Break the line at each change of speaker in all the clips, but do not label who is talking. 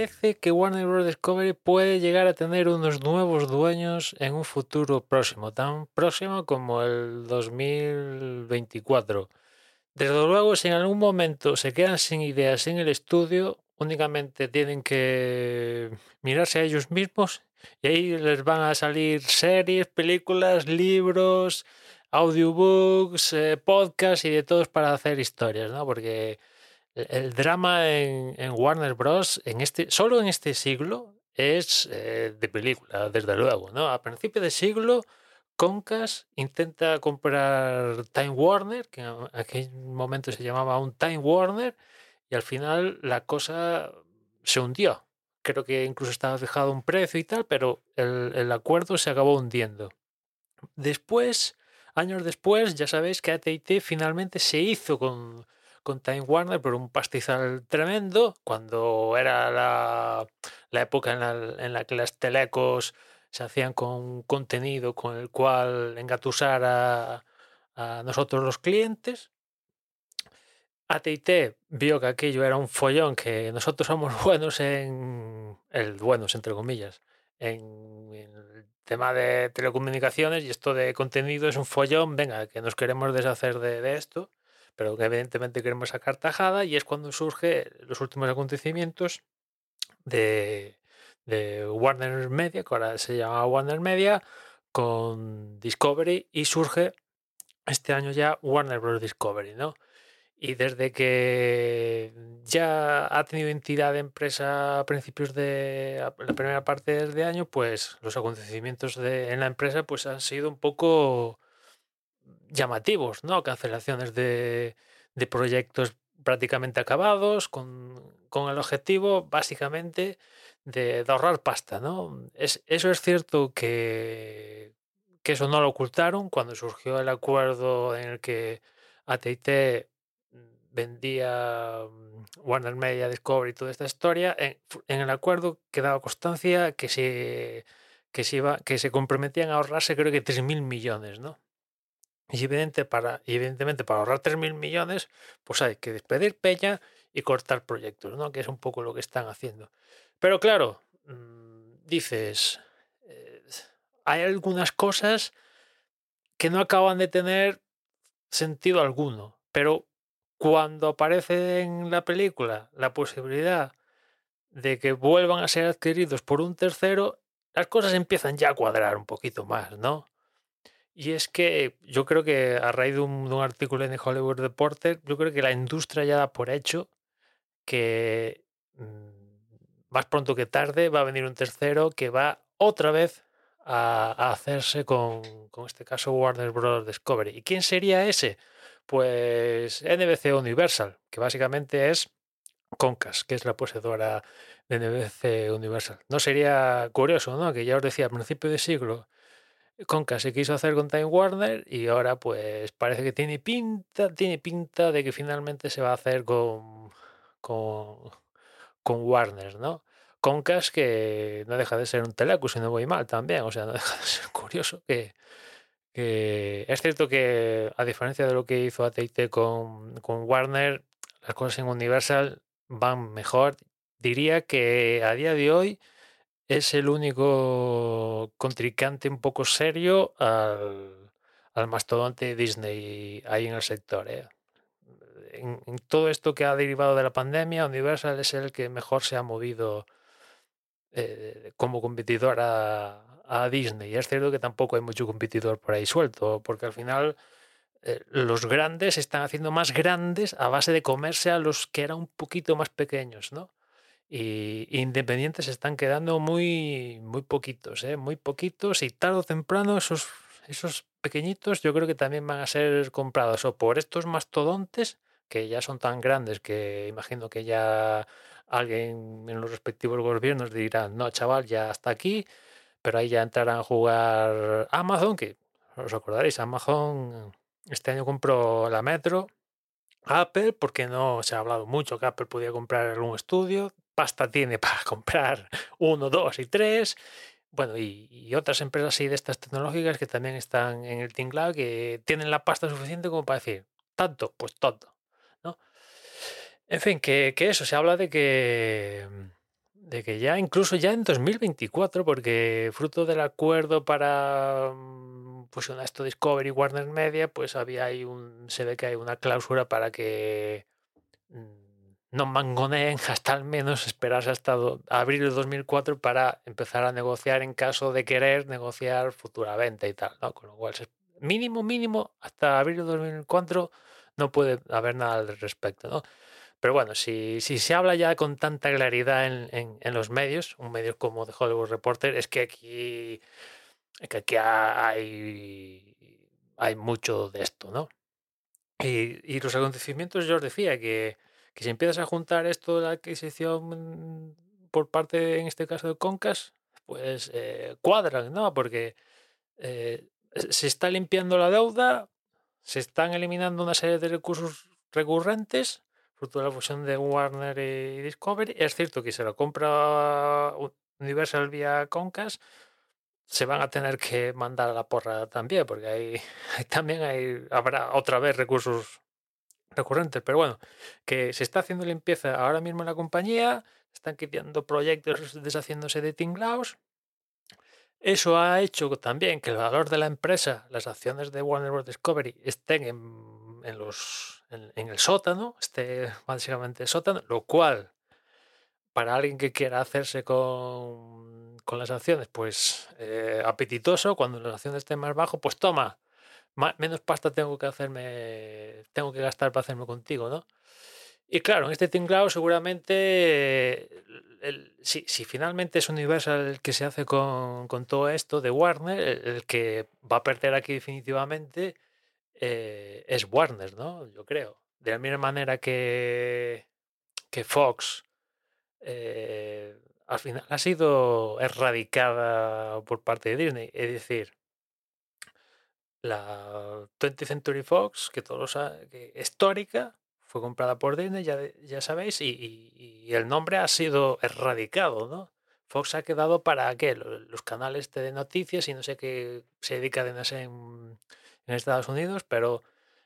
Parece que Warner Bros. Discovery puede llegar a tener unos nuevos dueños en un futuro próximo, tan próximo como el 2024. Desde luego, si en algún momento se quedan sin ideas en el estudio, únicamente tienen que mirarse a ellos mismos y ahí les van a salir series, películas, libros, audiobooks, eh, podcasts y de todos para hacer historias, ¿no? Porque el, drama en, en Warner Bros. en este, solo en este siglo es eh, de película, desde luego, ¿no? A principio de siglo Concas intenta comprar Time Warner, que en aquel momento se llamaba un Time Warner, y al final la cosa se hundió. Creo que incluso estaba fijado un precio y tal, pero el, el acuerdo se acabó hundiendo. Después, años después, ya sabéis que AT&T finalmente se hizo con, con Time Warner por un pastizal tremendo, cuando era la, la época en la, en la que las telecos se hacían con contenido con el cual engatusar a, a nosotros los clientes. AT&T vio que aquello era un follón, que nosotros somos buenos en el buenos entre comillas, en, en el tema de telecomunicaciones y esto de contenido es un follón, venga, que nos queremos deshacer de, de esto, pero que evidentemente queremos sacar tajada y es cuando surge los últimos acontecimientos de, de Warner Media, que ahora se llama Warner Media, con Discovery y surge este año ya Warner Bros. Discovery, ¿no? Y desde que ya ha tenido entidad de empresa a principios de la primera parte del año, pues los acontecimientos de, en la empresa pues han sido un poco llamativos, ¿no? Cancelaciones de, de proyectos prácticamente acabados, con, con el objetivo básicamente de, ahorrar pasta, ¿no? Es, eso es cierto que, que eso no lo ocultaron cuando surgió el acuerdo en el que AT&T vendía mm, Warner Media, Discovery y toda esta historia. En el acuerdo quedaba constancia que se, que se, iba, que se comprometían a ahorrarse creo que 3.000 millones, ¿no? Y, evidente para, evidentemente para ahorrar 3.000 millones, pues hay que despedir peña y cortar proyectos, ¿no? Que es un poco lo que están haciendo. Pero claro, mm, dices, eh, hay algunas cosas que no acaban de tener sentido alguno, pero cuando aparece en la película la posibilidad de que vuelvan a ser adquiridos por un tercero, las cosas empiezan ya a cuadrar un poquito más, ¿no? Y es que yo creo que a raíz de un, artículo en Hollywood Reporter, yo creo que la industria ya da por hecho que mm, más pronto que tarde va a venir un tercero que va otra vez a, a hacerse con, con este caso Warner Bros. Discovery. ¿Y quién sería ese? Pues NBC Universal, que básicamente es Concas, que es la poseedora de NBC Universal. No sería curioso, ¿no? Que ya os decía, a principio de siglo, Concas se quiso hacer con Time Warner y ahora pues parece que tiene pinta, tiene pinta de que finalmente se va a hacer con, con, con Warner, ¿no? Concas que no deja de ser un teleco, si no voy mal también, o sea, no deja de ser curioso que, que es cierto que a diferencia de lo que hizo AT&T con, con Warner, las cosas en Universal van mejor diría que a día de hoy es el único contrincante un poco serio al, al mastodonte Disney ahí en el sector. ¿eh? En, todo esto que ha derivado de la pandemia, Universal es el que mejor se ha movido eh, como competidor a, a, Disney. Y es cierto que tampoco hay mucho competidor por ahí suelto, porque al final eh, los grandes se están haciendo más grandes a base de comerse a los que eran un poquito más pequeños, ¿no? Y independientes se están quedando muy, muy poquitos, ¿eh? muy poquitos y tarde o temprano esos, esos pequeñitos yo creo que también van a ser comprados o por estos mastodontes que ya son tan grandes que imagino que ya alguien en los respectivos gobiernos dirá, no, chaval, ya hasta aquí, pero ahí ya entrarán a jugar Amazon, que os acordaréis, Amazon este año compró la Metro, Apple, porque no se ha hablado mucho que Apple podía comprar algún estudio, pasta tiene para comprar uno, dos y tres. Bueno, y, y, otras empresas así de estas tecnológicas que también están en el tinglado que tienen la pasta suficiente como para decir, tanto, pues tanto. ¿no? En fin, que, que, eso, se habla de que, de que ya, incluso ya en 2024, porque fruto del acuerdo para pues esto Discovery Warner Media, pues había ahí un, se ve que hay una cláusula para que no mangoneen hasta al menos esperarse hasta abril de 2004 para empezar a negociar en caso de querer negociar futura venta y tal, ¿no? Con lo cual, mínimo, mínimo, hasta abril de 2004 no puede haber nada al respecto, ¿no? Pero bueno, si, si se habla ya con tanta claridad en, en, en los medios, un medio como The Hollywood Reporter, es que aquí, que aquí hay, hay mucho de esto, ¿no? Y, y los acontecimientos, yo os decía que, que si empiezas a juntar esto de la adquisición por parte, en este caso, de Concas, pues eh, cuadran, ¿no? Porque eh, se está limpiando la deuda, se están eliminando una serie de recursos recurrentes, fruto de la fusión de Warner y Discovery. Es cierto que si lo compra Universal vía Concas, se van a tener que mandar a la porra también, porque hay, también hay, habrá otra vez recursos recurrentes. Pero bueno, que se está haciendo limpieza ahora mismo en la compañía, están quitando proyectos, deshaciéndose de tinglaos. Eso ha hecho también que el valor de la empresa, las acciones de Warner Bros. Discovery, estén en, los, en, en, el sótano, esté básicamente el sótano, lo cual, para alguien que quiera hacerse con, con las acciones, pues eh, apetitoso, cuando las acciones estén más bajo, pues toma, menos pasta tengo que hacerme, tengo que gastar para hacerme contigo, ¿no? Y claro, en este tinglao seguramente, el, si, finalmente es Universal el que se hace con, con todo esto de Warner, el, el, que va a perder aquí definitivamente eh, es Warner, ¿no? Yo creo. De la misma manera que, que Fox eh, al final ha sido erradicada por parte de Disney. Es decir, la 20th Century Fox, que todos que histórica, fue comprada por Disney, ya, ya sabéis, y, y, el nombre ha sido erradicado, ¿no? Fox ha quedado para qué? Los canales de noticias y no sé qué se dedica a en, en Estados Unidos, pero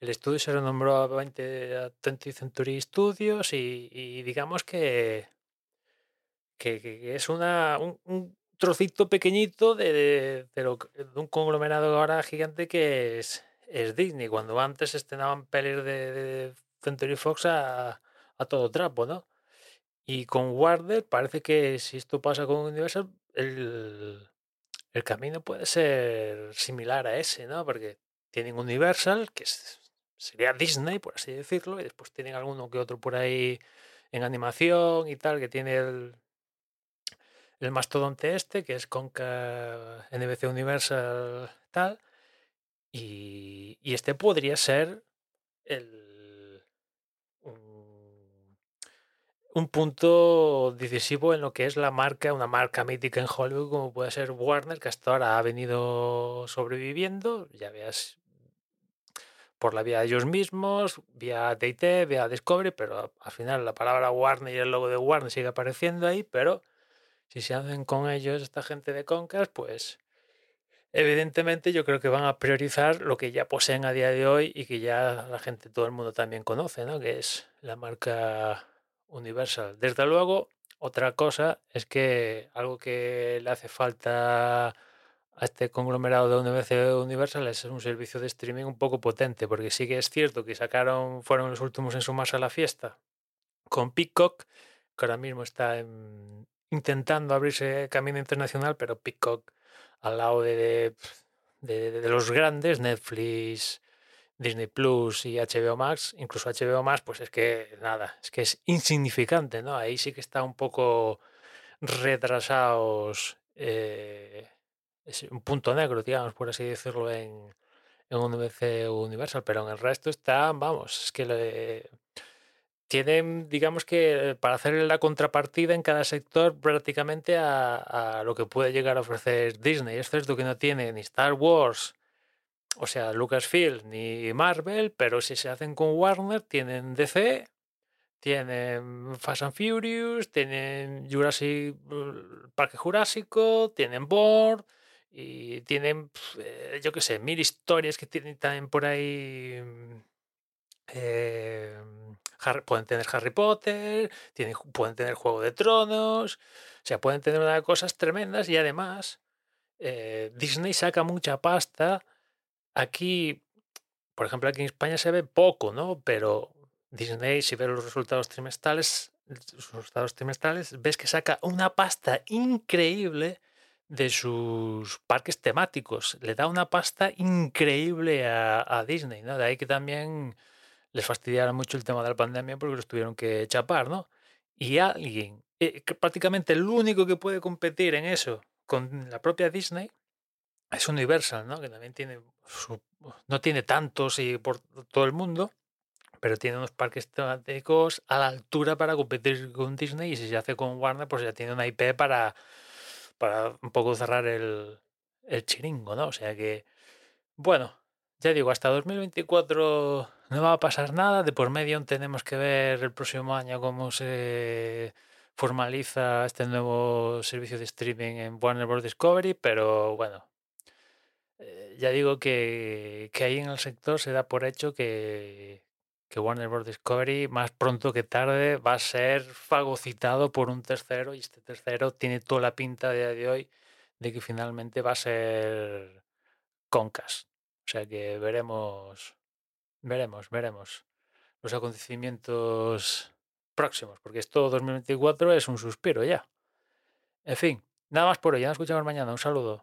el estudio se renombró a 20 a 20th Century Studios y, digamos que, que, es una, un, un trocito pequeñito de, de, un conglomerado ahora gigante que es, es Disney, cuando antes estrenaban pelis de, Century Fox a, a, todo trapo, ¿no? Y con Warner parece que si esto pasa con Universal, el, el camino puede ser similar a ese, ¿no? Porque tienen Universal, que sería Disney, por así decirlo, y después tienen alguno que otro por ahí en animación y tal, que tiene el, el mastodonte este, que es Conca NBC Universal tal, y, este podría ser el un punto decisivo en lo que es la marca, una marca mítica en Hollywood como puede ser Warner, que hasta ahora ha venido sobreviviendo, ya veas, por la vía de ellos mismos, vía TT, vía Discovery, pero al final la palabra Warner y el logo de Warner sigue apareciendo ahí, pero si se hacen con ellos esta gente de Concas, pues evidentemente yo creo que van a priorizar lo que ya poseen a día de hoy y que ya la gente, todo el mundo también conoce, ¿no? Que es la marca Universal. Desde luego, Otra cosa es que algo que le hace falta a este conglomerado de UNBC Universal es un servicio de streaming un poco potente, porque sí que es cierto que sacaron, fueron los últimos en sumarse a la fiesta con Peacock, que ahora mismo está intentando abrirse camino internacional, pero Peacock al lado de, de, los grandes, Netflix, Disney Plus y HBO Max, incluso HBO Max, pues es que nada, es que es insignificante, ¿no? Ahí sí que está un poco retrasados. Eh, es un punto negro, digamos, por así decirlo, en, en un Universal, pero en el resto está, vamos, es que le, tienen, digamos que, para hacer la contrapartida en cada sector prácticamente a, lo que puede llegar a ofrecer Disney. Es cierto que no tiene ni Star Wars, o sea, Lucasfilm, ni Marvel, pero si se hacen con Warner, tienen DC, tienen Fast and Furious, tienen Jurassic Parque Jurásico, tienen Board y tienen, eh, yo qué sé, mil historias que tienen también por ahí. Mm, pueden tener Harry Potter, tienen, pueden tener Juego de Tronos, o sea, pueden tener una cosas tremendas y además eh, Disney saca mucha pasta. Aquí, por ejemplo, aquí en España se ve poco, ¿no? Pero Disney, si ves los resultados trimestrales, los resultados trimestrales, ves que saca una pasta increíble de sus parques temáticos. Le da una pasta increíble a, Disney. De ahí que también les fastidiara mucho el tema de la pandemia porque los tuvieron que chapar, ¿no? Y alguien, eh, prácticamente el único que puede competir en eso con la propia Disney es Universal, ¿no? Que también tiene no tiene tantos y por todo el mundo, pero tiene unos parques temáticos a la altura para competir con Disney y si se hace con Warner, pues ya tiene una IP para para un poco cerrar el, el chiringo, ¿no? O sea que, bueno, ya digo, hasta 2024 no va a pasar nada. De por medio tenemos que ver el próximo año cómo se formaliza este nuevo servicio de streaming en Warner Bros. Discovery, pero bueno, eh, ya digo que, que ahí en el sector se da por hecho que, que Warner Bros. Discovery más pronto que tarde va a ser fagocitado por un tercero y este tercero tiene toda la pinta de de hoy de que finalmente va a ser Concast. O sea que veremos, veremos, veremos los acontecimientos próximos, porque esto 2024 es un suspiro ya. En fin, nada más por hoy, nos escuchamos mañana, un saludo.